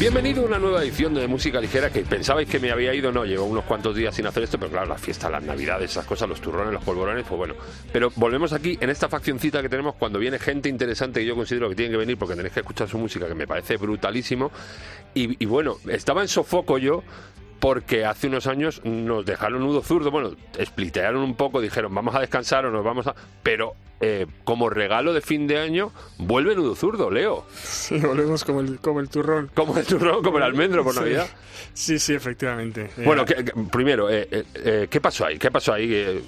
Bienvenido a una nueva edición de Música Ligera que pensabais que me había ido, no, llevo unos cuantos días sin hacer esto, pero claro, las fiestas, las navidades, esas cosas, los turrones, los polvorones, pues bueno. Pero volvemos aquí en esta faccioncita que tenemos cuando viene gente interesante que yo considero que tiene que venir porque tenéis que escuchar su música, que me parece brutalísimo. Y, y bueno, estaba en sofoco yo porque hace unos años nos dejaron nudo zurdo, bueno, splitearon un poco, dijeron vamos a descansar o nos vamos a... Pero eh, como regalo de fin de año, vuelve nudo zurdo, Leo. Sí, volvemos como el, como el turrón. Como el turrón, como el almendro por Navidad. Sí, sí, efectivamente. Bueno, primero, eh, eh, ¿qué pasó ahí? ¿Qué pasó ahí?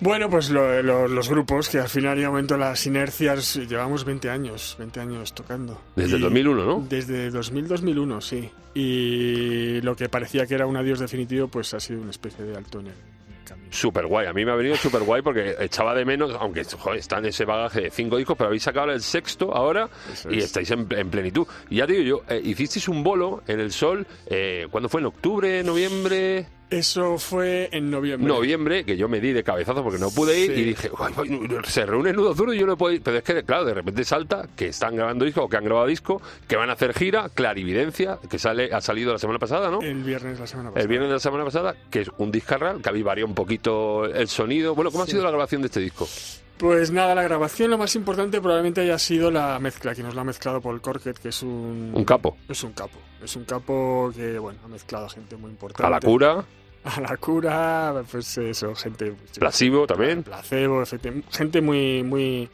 Bueno, pues los grupos, que al final y aumento las inercias, llevamos 20 años, 20 años tocando. Desde el 2001, ¿no? Desde 2000-2001, sí. Y lo que parecía que era un adiós definitivo, pues ha sido una especie de alto en el, Súper guay, a mí me ha venido súper guay porque echaba de menos, aunque joder, está en ese bagaje de cinco discos, pero habéis sacado el sexto ahora y estáis en, plenitud. Y ya te digo yo, eh, hicisteis un bolo en el sol, eh, ¿cuándo fue? ¿En octubre, noviembre? Eso fue en noviembre. Noviembre, que yo me di de cabezazo porque no pude ir y dije, se reúne el nudo zurdo y yo no puedo ir. Pero es que, claro, de repente salta que están grabando disco o que han grabado disco, que van a hacer gira, Clarividencia, que sale ha salido la semana pasada, ¿no? El viernes de la semana pasada. El viernes de la semana pasada, que es un discarral, que habéis variado un poquito el sonido. Bueno, ¿cómo ha sido la grabación de este disco? Pues nada, la grabación lo más importante probablemente haya sido la mezcla, que nos la ha mezclado Paul Corket, que es un... Un capo. Es un capo. Es un capo que, bueno, ha mezclado a gente muy importante. A la cura a la cura, pues eso, gente... Placebo también. Placebo, gente muy, muy...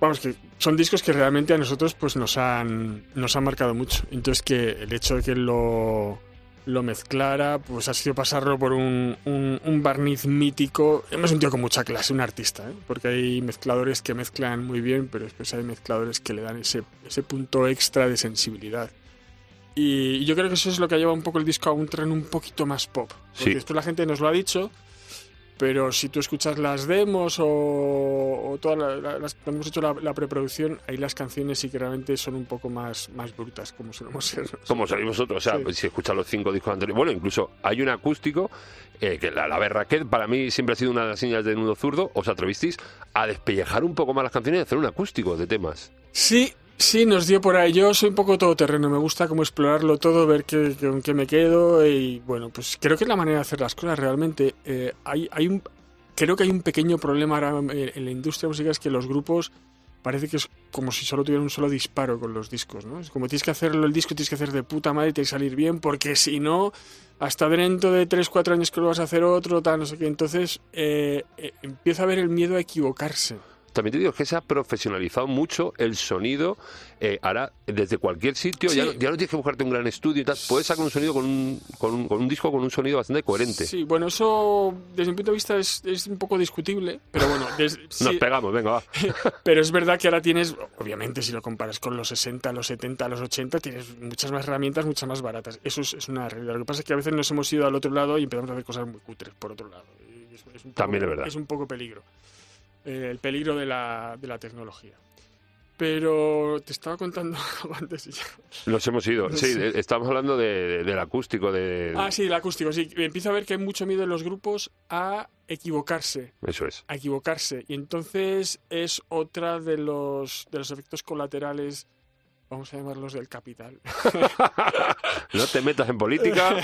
Vamos, que son discos que realmente a nosotros pues nos han, nos han marcado mucho. Entonces que el hecho de que lo, lo mezclara, pues ha sido pasarlo por un, un, barniz mítico. Hemos un tío con mucha clase, un artista, ¿eh? porque hay mezcladores que mezclan muy bien, pero después hay mezcladores que le dan ese, ese punto extra de sensibilidad. Y yo creo que eso es lo que ha llevado un poco el disco a un tren un poquito más pop. Porque esto la gente nos lo ha dicho, pero si tú escuchas las demos o, todas las, cuando hemos hecho la, preproducción, ahí las canciones sí que realmente son un poco más, más brutas, como solemos ser. Como sois vosotros, o sea, si escuchas los cinco discos anteriores. Bueno, incluso hay un acústico, eh, que la, la Berraquet para mí siempre ha sido una de las señales de nudo zurdo. ¿Os atrevisteis a despellejar un poco más las canciones y hacer un acústico de temas? Sí, Sí, nos dio por ahí. Yo soy un poco todoterreno, me gusta como explorarlo todo, ver qué, con qué me quedo y bueno, pues creo que es la manera de hacer las cosas realmente. Eh, hay, hay un, creo que hay un pequeño problema ahora en la industria musical, es que los grupos parece que es como si solo tuvieran un solo disparo con los discos, ¿no? Es como tienes que hacerlo el disco, tienes que hacer de puta madre, tienes que salir bien, porque si no, hasta dentro de 3, 4 años que lo vas a hacer otro, tal, no sé qué. Entonces eh, eh, empieza a haber el miedo a equivocarse también te digo que se ha profesionalizado mucho el sonido. Eh, ahora, desde cualquier sitio, ya, no, tienes que buscarte un gran estudio y tal. Puedes sacar un sonido con un, con un, con un disco con un sonido bastante coherente. Sí, bueno, eso desde mi punto de vista es, es un poco discutible, pero bueno. Nos pegamos, venga, va. pero es verdad que ahora tienes, obviamente, si lo comparas con los 60, los 70, los 80, tienes muchas más herramientas, muchas más baratas. Eso es, una realidad. Lo que pasa es que a veces nos hemos ido al otro lado y empezamos a hacer cosas muy cutres por otro lado. También es verdad. Es un poco peligro. Eh, el peligro de la, de la tecnología. Pero te estaba contando antes y ya. Nos hemos ido. Sí, estamos hablando del acústico. De... Ah, sí, el acústico, sí. Empiezo a ver que hay mucho miedo en los grupos a equivocarse. Eso es. A equivocarse. Y entonces es otra de los, de los efectos colaterales, vamos a llamarlos del capital. no te metas en política.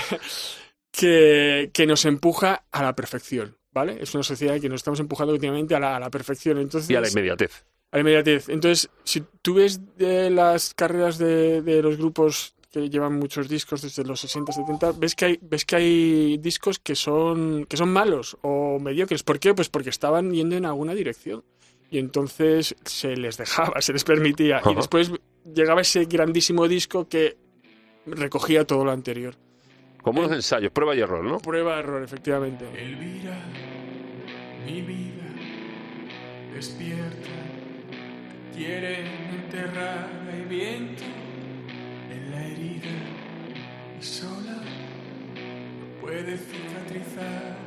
que, que nos empuja a la perfección. ¿Vale? Es una sociedad que nos estamos empujando últimamente a la, perfección. Entonces, y a la inmediatez. A la inmediatez. Entonces, si tú ves de las carreras de, los grupos que llevan muchos discos desde los 60, 70, ves que hay, ves que hay discos que son, que son malos o mediocres. ¿Por qué? Pues porque estaban yendo en alguna dirección. Y entonces se les dejaba, se les permitía. Y después llegaba ese grandísimo disco que recogía todo lo anterior. Como unos ensayos, prueba y error, ¿no? Prueba y error, efectivamente. Elvira, mi vida, despierta, quiere enterrar el viento en la herida y sola no puede cicatrizar.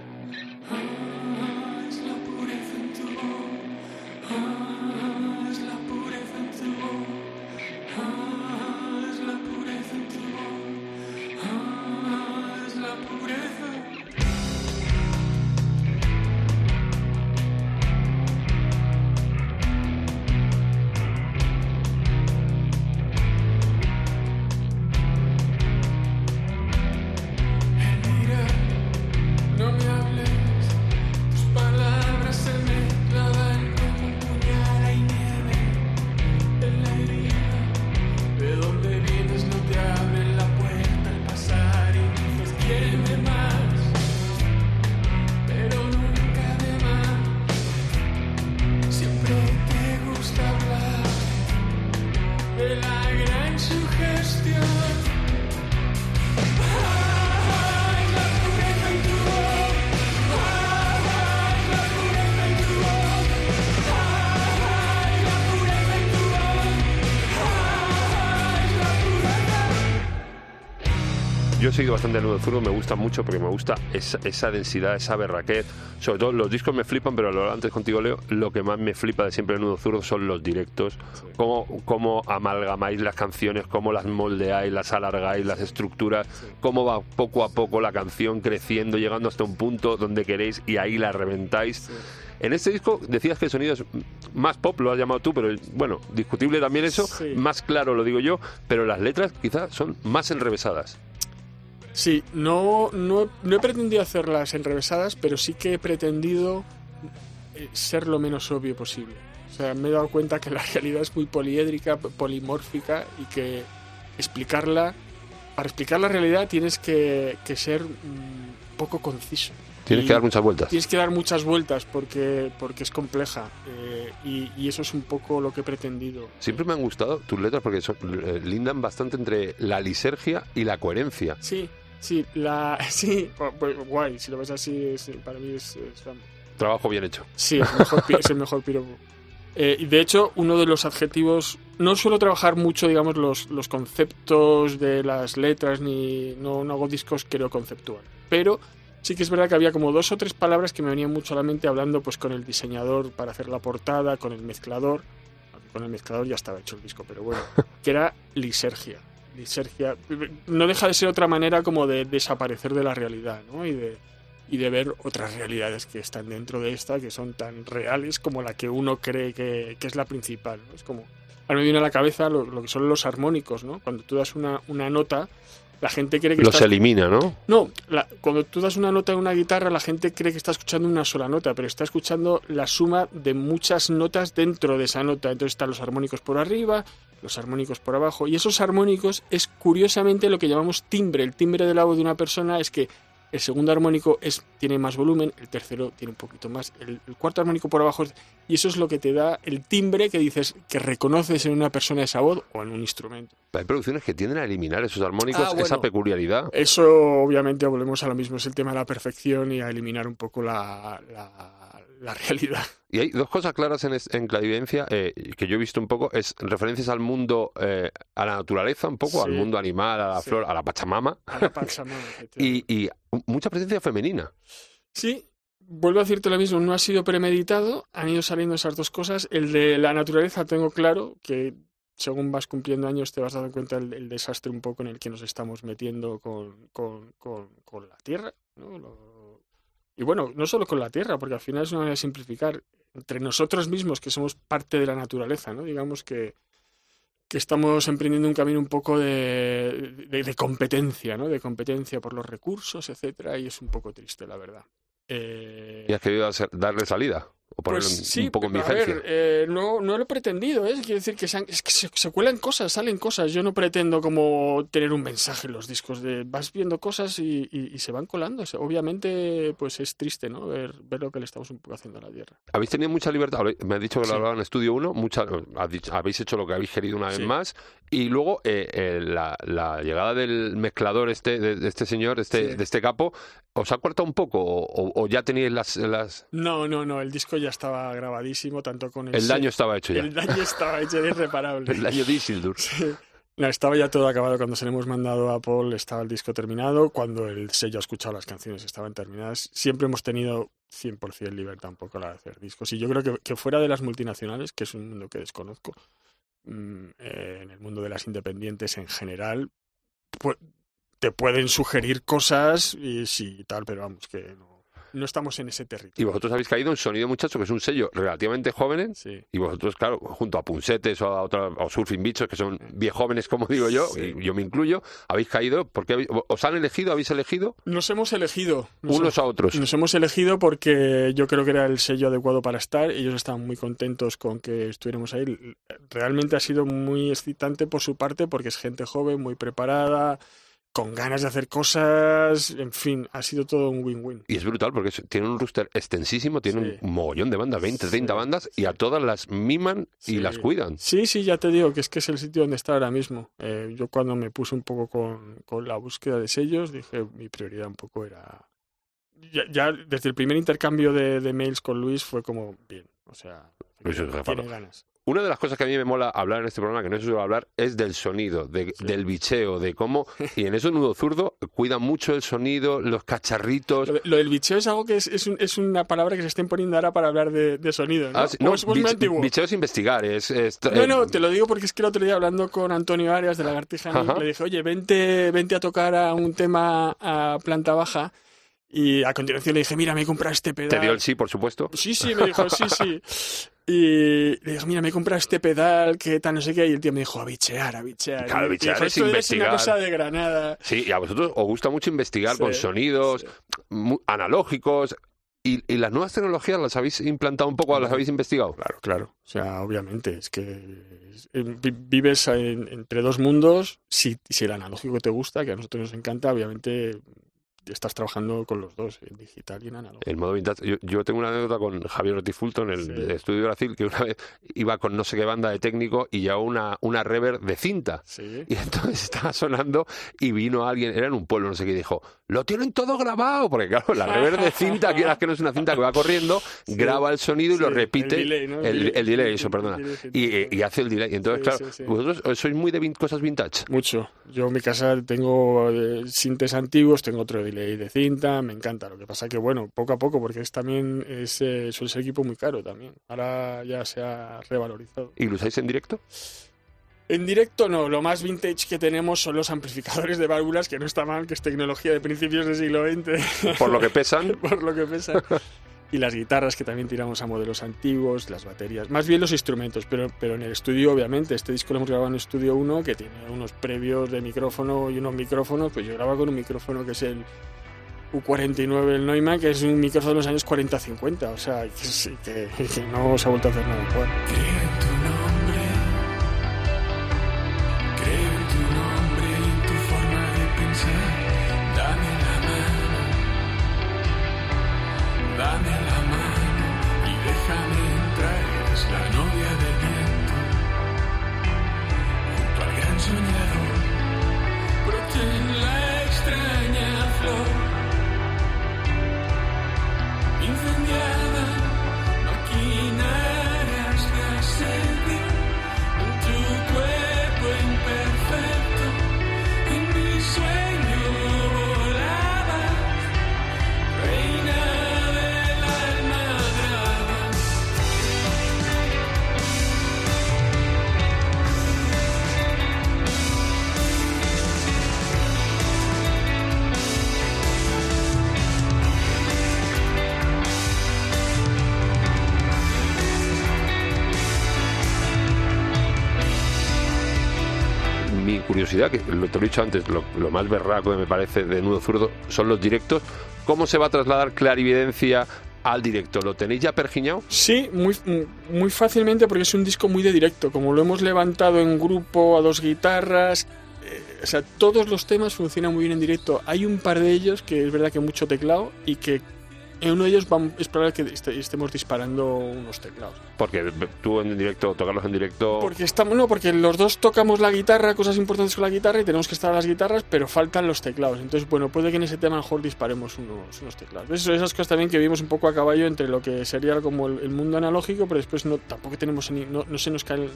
Seguido bastante el nudo zurdo, me gusta mucho porque me gusta esa, esa densidad, esa berraquez. Sobre todo los discos me flipan, pero lo antes contigo, Leo, lo que más me flipa de siempre el nudo zurdo son los directos. Cómo, cómo amalgamáis las canciones, cómo las moldeáis, las alargáis, las estructuras, cómo va poco a poco la canción creciendo, llegando hasta un punto donde queréis y ahí la reventáis. En este disco decías que el sonido es más pop, lo has llamado tú, pero bueno, discutible también eso, Sí. más claro lo digo yo, pero las letras quizás son más enrevesadas. Sí, no, no, no he pretendido hacerlas enrevesadas, pero sí que he pretendido eh, ser lo menos obvio posible. O sea, me he dado cuenta que la realidad es muy poliédrica, polimórfica y que explicarla, para explicar la realidad tienes que, que ser mm, poco conciso. Tienes Y que dar muchas vueltas. Tienes que dar muchas vueltas porque, porque es compleja eh, y, y eso es un poco lo que he pretendido. Siempre me han gustado tus letras porque son, eh, lindan bastante entre la lisergia y la coherencia. Sí, sí, la, sí, gu- gu- guay, si lo ves así, es- para mí es- es Trabajo bien hecho. Sí, es el mejor, es el mejor piropo. Eh, y de hecho, uno de los adjetivos. No suelo trabajar mucho, digamos, los, los conceptos de las letras, ni. No, no hago discos, creo, conceptual. Pero sí que es verdad que había como dos o tres palabras que me venían mucho a la mente hablando pues con el diseñador para hacer la portada, con el mezclador. Con el mezclador ya estaba hecho el disco, pero bueno. Que era lisergia. Lisergia. No deja de ser otra manera como de desaparecer de la realidad, ¿no? Y de y de ver otras realidades que están dentro de esta, que son tan reales como la que uno cree que, que es la principal. Es como, ahora me viene a la cabeza lo, lo que son los armónicos, ¿no? Cuando tú das una nota, la gente cree que Los está... elimina, ¿no? No, la- cuando tú das una nota en una guitarra, la gente cree que está escuchando una sola nota, pero está escuchando la suma de muchas notas dentro de esa nota. Entonces están los armónicos por arriba, los armónicos por abajo, y esos armónicos es curiosamente lo que llamamos timbre. El timbre de la voz de una persona es que el segundo armónico es, tiene más volumen, el tercero tiene un poquito más, el, el cuarto armónico por abajo, es- y eso es lo que te da el timbre que dices que reconoces en una persona esa voz o en un instrumento. Hay producciones que tienden a eliminar esos armónicos, Ah, bueno. esa peculiaridad. Eso, obviamente, volvemos a lo mismo, es el tema de la perfección y a eliminar un poco la, la, la realidad. Y hay dos cosas claras en, es- en Clarividencia eh, que yo he visto un poco, es referencias al mundo, eh, a la naturaleza un poco, al mundo animal, a la Sí. flor, a la pachamama, A la Pachamama, y, y mucha presencia femenina. Sí, vuelvo a decirte lo mismo, no ha sido premeditado, han ido saliendo esas dos cosas. El de la naturaleza tengo claro que según vas cumpliendo años te vas dando cuenta el, el desastre un poco en el que nos estamos metiendo con, con, con, con la Tierra. ¿no? Y bueno, no solo con la Tierra, porque al final es una manera de simplificar entre nosotros mismos, que somos parte de la naturaleza, ¿no? Digamos que, que estamos emprendiendo un camino un poco de, de, de competencia, ¿no? De competencia por los recursos, etcétera, y es un poco triste, la verdad. Eh, ¿Y has querido darle salida? ¿O ponerlo pues un- sí, un poco en a vigencia? ver, eh, no, no lo he pretendido, ¿eh? Quiero decir que, se, han- es que se, se cuelan cosas, salen cosas. Yo no pretendo como tener un mensaje en los discos de vas viendo cosas y, y- y se van colando. O sea, obviamente, pues es triste, ¿no? Ver, ver lo que le estamos un poco haciendo a la tierra. Habéis tenido mucha libertad, me has dicho que lo hablaba en Estudio 1, mucha, habéis hecho lo que habéis querido una vez Sí. más, y luego eh, eh, la, la llegada del mezclador este, de, de este señor, este, de este capo, ¿os ha cortado un poco o, ya teníais las, las... No, no, no, el disco ya estaba grabadísimo, tanto con el... El daño estaba hecho ya. El daño estaba hecho, era irreparable. El daño de Isildur. Sí. No, estaba ya todo acabado. Cuando se le hemos mandado a Paul estaba el disco terminado. Cuando el sello ha escuchado las canciones estaban terminadas. Siempre hemos tenido 100% libertad un poco a la de hacer discos. Y yo creo que, que fuera de las multinacionales, que es un mundo que desconozco, mm, eh, en el mundo de las independientes en general, pu- te pueden sugerir cosas y sí, tal, pero vamos, que no, no estamos en ese Y territorio. vosotros habéis caído en Sonido Muchacho, que es un sello relativamente joven, Sí. y vosotros, claro, junto a Punsetes o a otra, o Surfing Bichos, que son bien jóvenes, como digo yo, Sí. y yo me incluyo, habéis caído, porque habéis- os han elegido, habéis elegido Nos hemos elegido. Nos unos a otros. Nos hemos elegido porque yo creo que era el sello adecuado para estar. Ellos estaban muy contentos con que estuviéramos ahí. Realmente ha sido muy excitante por su parte porque es gente joven, muy preparada, con ganas de hacer cosas. En fin, ha sido todo un win-win. Y es brutal porque tiene un roster extensísimo, tiene Sí. un mogollón de bandas, 20, 30 Sí, bandas, y a todas las miman y las cuidan. Sí, sí, ya te digo que es que es el sitio donde está ahora mismo. Eh, yo cuando me puse un poco con, con la búsqueda de sellos, dije mi prioridad un poco era... Ya, ya desde el primer intercambio de, de mails con Luis fue como, bien, o sea, tiene ganas. Una de las cosas que a mí me mola hablar en este programa, que no se suele hablar, es del sonido, de- del bicheo, de cómo, y en eso Nudo Zurdo cuida mucho el sonido, los cacharritos. Lo, de- lo del bicheo es algo que es, es, un- es una palabra que se estén poniendo ahora para hablar de, de sonido, ¿no? Ah, sí, no, es, bich- antiguo. bicheo es investigar, es... es- No, eh, no, te lo digo porque es que el otro día hablando con Antonio Arias de la Gartija, le dije, oye, vente, vente a tocar a un tema a planta baja. Y a continuación le dije, mira, me he comprado este pedal. Te dio el sí, por supuesto. Sí, sí, me dijo, sí, sí. Y le dije, mira, me he comprado este pedal, que tal, no sé qué. Y el tío me dijo, a bichear, a bichear. Claro, Y bichear dijo, es una cosa de Granada. Sí, y a vosotros os gusta mucho investigar Sí, con sonidos sí. analógicos. Y, y las nuevas tecnologías las habéis implantado un poco, las habéis investigado. Claro, claro. O sea, obviamente, es que eh, vi- vives en- entre dos mundos. Si, si el analógico te gusta, que a nosotros nos encanta, obviamente estás trabajando con los dos, en digital y en analógico. El modo vintage. Yo, yo tengo una anécdota con Javier Ortiz Fulton en el Sí. estudio de Brasil, que una vez iba con no sé qué banda de técnico y llevaba una, una reverb de cinta. Sí. Y entonces estaba sonando y vino alguien, era en un pueblo, no sé qué, y dijo, lo tienen todo grabado, porque claro, la reverb de cinta, quieras que no es una cinta que va corriendo, Sí. graba el sonido y lo repite. El delay, ¿no? el- el delay, eso, perdona. Y, hace el delay. Entonces, claro, vosotros sois muy de cosas vintage. Mucho. Yo en mi casa tengo eh, sintes antiguos, tengo otro delay de cinta, me encanta. Lo que pasa que, bueno, poco a poco, porque es también es, eh, suele ser equipo muy caro también. Ahora ya se ha revalorizado. ¿Y lo usáis en directo? En directo no, lo más vintage que tenemos son los amplificadores de válvulas, que no está mal, que es tecnología de principios del siglo XX, Por lo que pesan. por lo que pesa. Y las guitarras que también tiramos a modelos antiguos, las baterías, más bien los instrumentos, pero, pero en el estudio obviamente, este disco lo hemos grabado en Estudio 1, que tiene unos previos de micrófono y unos micrófonos, pues yo grabo con un micrófono que es el U49, el Neumann, que es un micrófono de los años 40-50, o sea, que, que- que no se ha vuelto a hacer nada igual. Te lo he dicho antes, lo, más berraco que me parece de Nudo Zurdo son los directos. ¿Cómo se va a trasladar clarividencia al directo? ¿Lo tenéis ya pergiñado? Sí, muy, muy fácilmente porque es un disco muy de directo. Como lo hemos levantado en grupo a dos guitarras, eh, o sea, todos los temas funcionan muy bien en directo. Hay un par de ellos que es verdad que mucho teclado y que en uno de ellos es probable que este- estemos disparando unos teclados. Porque tú en directo, tocarlos en directo... Porque estamos, no, porque los dos tocamos la guitarra, cosas importantes con la guitarra y tenemos que estar a las guitarras, pero faltan los teclados. Entonces, bueno, puede que en ese tema a lo mejor disparemos unos, unos teclados. Eso, esas cosas también que vivimos un poco a caballo entre lo que sería como el, el mundo analógico, pero después no tampoco tenemos ni, no, no se nos cae el-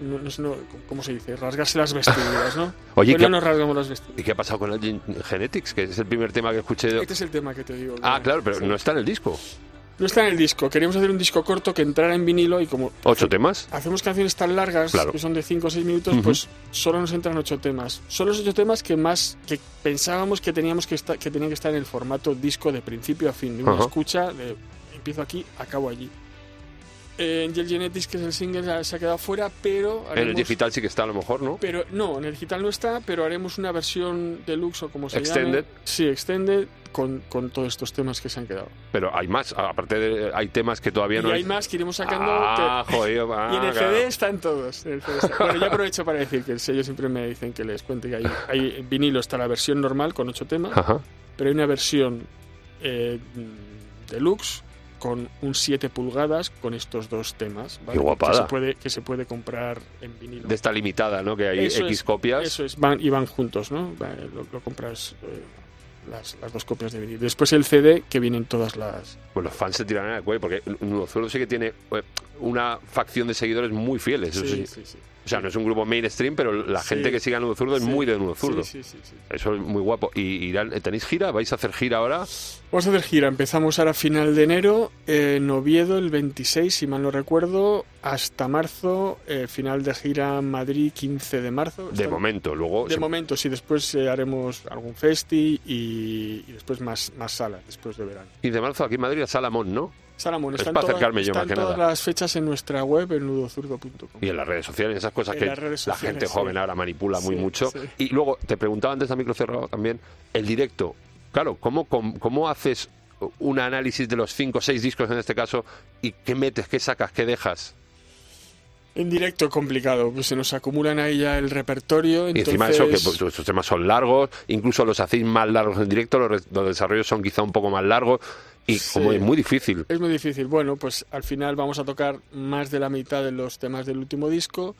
no, no ¿cómo se dice? Rasgarse las vestiduras, ¿no? Oye, ¿qué- no nos rasgamos las vestiduras. ¿Y qué ha pasado con el Gen- Genetics? Que es el primer tema que escuché. de- Este es el tema que te digo. Ah, claro, pero sí. no está en el disco. No está en el disco. Queríamos hacer un disco corto que entrara en vinilo y como ¿Ocho temas? hacemos canciones tan largas Claro. que son de 5 o 6 minutos, pues solo nos entran ocho temas. Son los ocho temas que más que pensábamos que teníamos que estar que tenían que estar en el formato disco de principio a fin, de una escucha de empiezo aquí, acabo allí. Eh, En Gel Genetics, que es el single, se ha quedado fuera, pero En el digital sí que está a lo mejor, ¿no? pero no, en el digital no está, pero haremos una versión deluxe o como se Extended. llame. Sí, extended con, con todos estos temas que se han quedado. Pero hay más. Aparte, de, hay temas que todavía y no hay más que iremos sacando. Ah, te- joder. ah, Y en el claro. CD están todos. en el CD está- Bueno, yo aprovecho para decir que el sello siempre me dicen que les cuente que hay, hay vinilo está la versión normal con ocho temas, Ajá. pero hay una versión eh, deluxe con un 7 pulgadas con estos dos temas. ¿vale? Qué guapada. Que se, puede, que se puede comprar en vinilo. De esta limitada, ¿no? Que hay Eso X es, copias. Eso es, van, y van juntos, ¿no? Lo compras. eh, las, las dos copias de vinil. Después el CD, que vienen todas las... Pues los fans se tiran el cuello porque Nudo Zurdo sí que tiene eh, una facción de seguidores muy fieles. eso sí. sí, sí. O sea, no es un grupo mainstream, pero la gente que sigue a Nudo Zurdo es muy de Nudo Zurdo. Sí, sí, sí, sí. Eso es muy guapo. ¿Y irán- tenéis gira? ¿Vais a hacer gira ahora? Vamos a hacer gira. Empezamos ahora a final de enero, en Oviedo el 26, si mal no recuerdo, hasta marzo, eh, final de gira Madrid 15 de marzo. De momento. Luego De se- momento, sí, después eh, haremos algún festi y, y después más, más salas, después de verano. 15 de marzo aquí en Madrid a Salamón, ¿no? Salamón, Es están, para todas- acercarme yo, están más que todas nada. las fechas en nuestra web, en nudozurdo.com. Y en las redes sociales, esas cosas En que la gente sí. joven ahora manipula muy mucho. sí. Y luego, te preguntaba antes a micro cerrado también, el directo. Claro, ¿cómo, cómo, cómo haces un análisis de los cinco o seis discos en este caso y qué metes, qué sacas, qué dejas? En directo complicado, pues se nos acumulan ahí ya el repertorio. Y encima de eso, que entonces- pues, vuestros temas son largos, incluso los hacéis más largos en directo, los, los desarrollos son quizá un poco más largos y Sí. como es muy difícil. Es muy difícil. Bueno, pues al final vamos a tocar más de la mitad de los temas del último disco,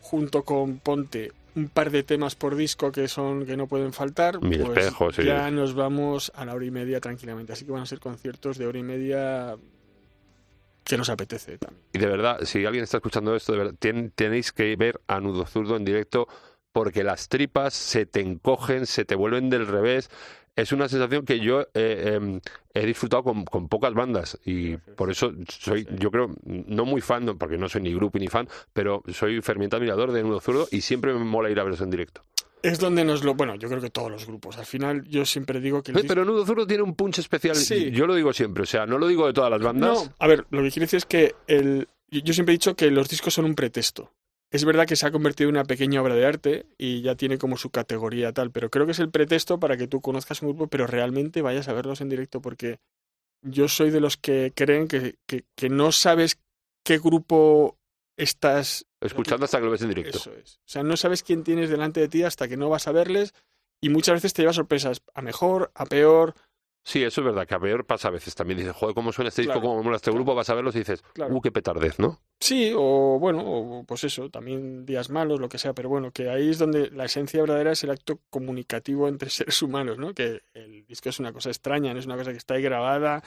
junto con Ponte un par de temas por disco que son que no pueden faltar. Mil pues espejos, sí. ya nos vamos a la hora y media tranquilamente. Así que van a ser conciertos de hora y media que nos apetece también. Y de verdad, si alguien está escuchando esto, de verdad, tenéis que ver a Nudo Zurdo en directo porque las tripas se te encogen, se te vuelven del revés. Es una sensación que yo eh, em, he disfrutado con, con pocas bandas y por eso soy, yo creo, no muy fan, porque no soy ni grupo ni fan, pero soy ferviente admirador de Nudo Zurdo y siempre me mola ir a verlos en directo. Es donde nos lo... Bueno, yo creo que todos los grupos. Al final yo siempre digo que... el Pero Nudo Zurdo tiene un punch especial, Sí. yo lo digo siempre, o sea, no lo digo de todas las bandas. No, a ver, lo que quiero decir es que el, yo yo siempre he dicho que los discos son un pretexto. Es verdad que se ha convertido en una pequeña obra de arte y ya tiene como su categoría tal, pero creo que es el pretexto para que tú conozcas un grupo, pero realmente vayas a verlos en directo, porque yo soy de los que creen que, que, que no sabes qué grupo estás Escuchando hasta que lo ves en directo. Eso es. O sea, no sabes quién tienes delante de ti hasta que no vas a verles y muchas veces te llevas sorpresas a mejor, a peor. Sí, eso es verdad, que a peor pasa a veces. También dices, joder, ¿cómo suena este disco? Claro, ¿Cómo mola este grupo? Vas a verlos y dices, Claro. uh, qué petardez, ¿no? Sí, o bueno, o pues eso, también días malos, lo que sea, pero bueno, que ahí es donde la esencia verdadera es el acto comunicativo entre seres humanos, ¿no? Que el disco es una cosa extraña, no es una cosa que está ahí grabada,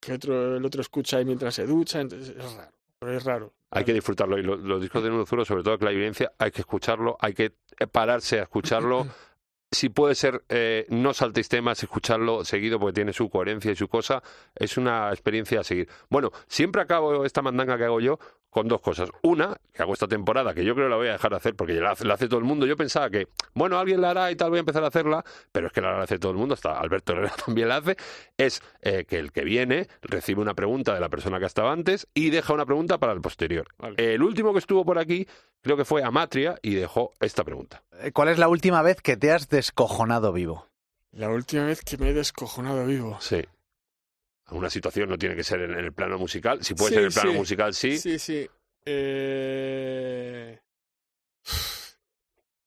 que otro, el otro escucha ahí mientras se ducha, entonces es raro, pero es raro. Hay que disfrutarlo. Y lo- los, discos de Nudo Zurdo, sobre todo que la evidencia, hay que escucharlo, hay que eh, pararse a escucharlo. Si puede ser, eh, no saltéis temas, escucharlo seguido porque tiene su coherencia y su cosa. Es una experiencia a seguir. Bueno, siempre acabo esta mandanga que hago yo con dos cosas. Una, que hago esta temporada, que yo creo que la voy a dejar de hacer porque ya la hace, la hace todo el mundo. Yo pensaba que, bueno, alguien la hará y tal, voy a empezar a hacerla, pero es que la hace todo el mundo, hasta Alberto Herrera también la hace. Es eh, que el que viene recibe una pregunta de la persona que estaba antes y deja una pregunta para el posterior. Vale. El último que estuvo por aquí creo que fue Amatria y dejó esta pregunta. Eh, ¿Cuál es la última vez que te has descojonado vivo? La última vez que me he descojonado vivo. Sí. Una situación no tiene que ser en, en el plano musical. Si puede Sí, ser en el plano sí. musical, sí. Sí, sí. Eh...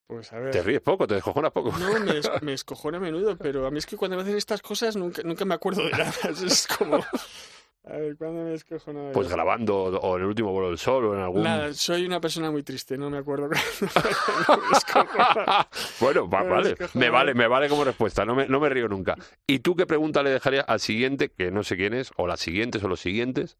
Pues a ver. Te ríes poco, te descojonas poco. No, me, des- me a menudo, pero a mí es que cuando me hacen estas cosas nunca, nunca me acuerdo de nada. Es como... A ver, ¿cuándo me descojono? Pues grabando o en el último vuelo del sol o en algún... Nada, soy una persona muy triste, no me acuerdo bueno, va- Me vale, me vale, me vale como respuesta, no me, no me río nunca. ¿Y tú qué pregunta le dejarías al siguiente, que no sé quién es, o las siguientes o los siguientes?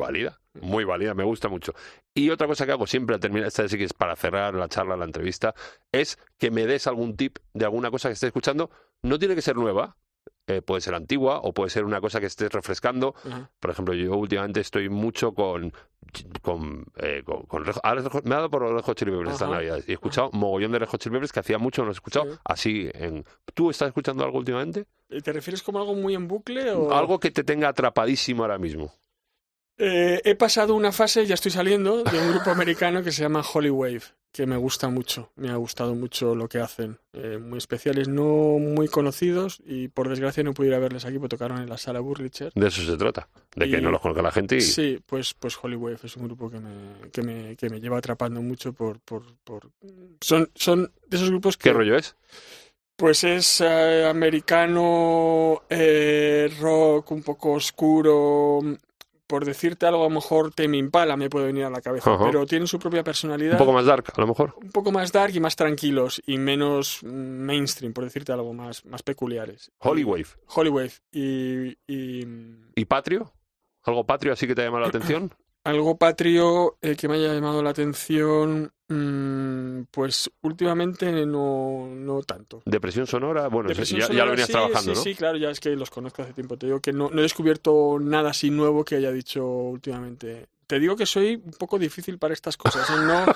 Válida, muy válida, me gusta mucho. Y otra cosa que hago siempre al terminar, esta sí que es para cerrar la charla, la entrevista, es que me des algún tip de alguna cosa que estés escuchando. No tiene que ser nueva, eh, puede ser antigua o puede ser una cosa que estés refrescando. Por ejemplo, yo últimamente estoy mucho con. con, eh, con, con ahora me ha dado por los Hot Chili Peppers esta. Navidad. Y he escuchado mogollón de Red Hot Chili Peppers que hacía mucho no los he escuchado. Sí. Así, en, ¿tú estás escuchando algo últimamente? ¿Te refieres como algo muy en bucle o...? Algo que te tenga atrapadísimo ahora mismo. Eh, he pasado una fase, ya estoy saliendo, de un grupo americano que se llama Holy Wave, que me gusta mucho, me ha gustado mucho lo que hacen. Eh, muy especiales, no muy conocidos, y por desgracia no pude ir a verles aquí, porque tocaron en la sala Burlicher. De eso se trata. De que no los conozca la gente y. Sí, pues, pues Holy Wave es un grupo que me, que me, que me lleva atrapando mucho por... por, por... Son, son de esos grupos que... ¿Qué rollo es? Pues es eh, americano, eh, rock un poco oscuro. Por decirte algo, a lo mejor Tame Impala me puede venir a la cabeza, Ajá. pero tiene su propia personalidad. Un poco más dark, a lo mejor. un poco más dark y más tranquilos y menos mainstream, por decirte algo más, más peculiares. Holywave. Hollywood y, y, ¿Y Patrio? ¿Algo patrio así que te ha llamado la atención? Algo patrio eh, que me haya llamado la atención, mm, pues últimamente no, no tanto. ¿Depresión sonora? Bueno, Depresión ya, lo venías sí, trabajando, sí, ¿no? Sí, claro, ya es que los conozco hace tiempo. Te digo que no, no he descubierto nada así nuevo que haya dicho últimamente. Te digo que soy un poco difícil para estas cosas, ¿eh? no,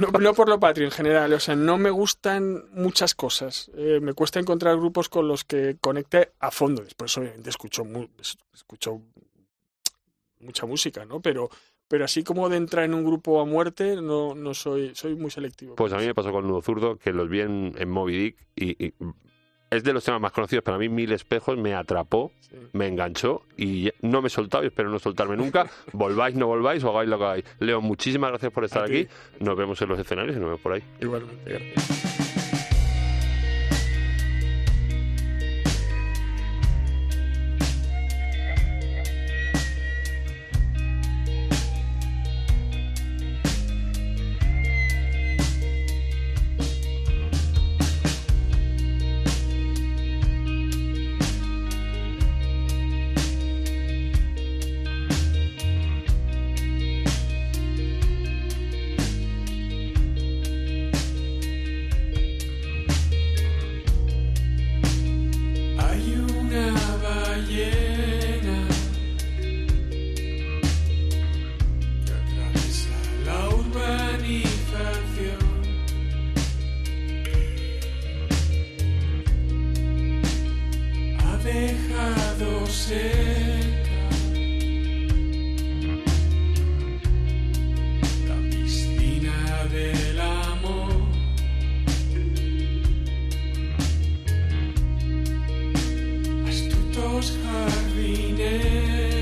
no, no por lo patrio en general, o sea, no me gustan muchas cosas. Eh, me cuesta encontrar grupos con los que conecte a fondo. Después, obviamente, escucho, escucho mucha música, ¿no? Pero, pero así como de entrar en un grupo a muerte, no, no soy, soy muy selectivo. Pues a mí me pasó con Nudo Zurdo, que los vi en, en Moby Dick y, y es de los temas más conocidos, pero a mí Mil Espejos me atrapó, Sí. me enganchó y no me he soltado y espero no soltarme nunca. volváis, no volváis o hagáis lo que hagáis. Leo, muchísimas gracias por estar A ti. aquí. Nos vemos en los escenarios y nos vemos por ahí. Igualmente, gracias. most convenient.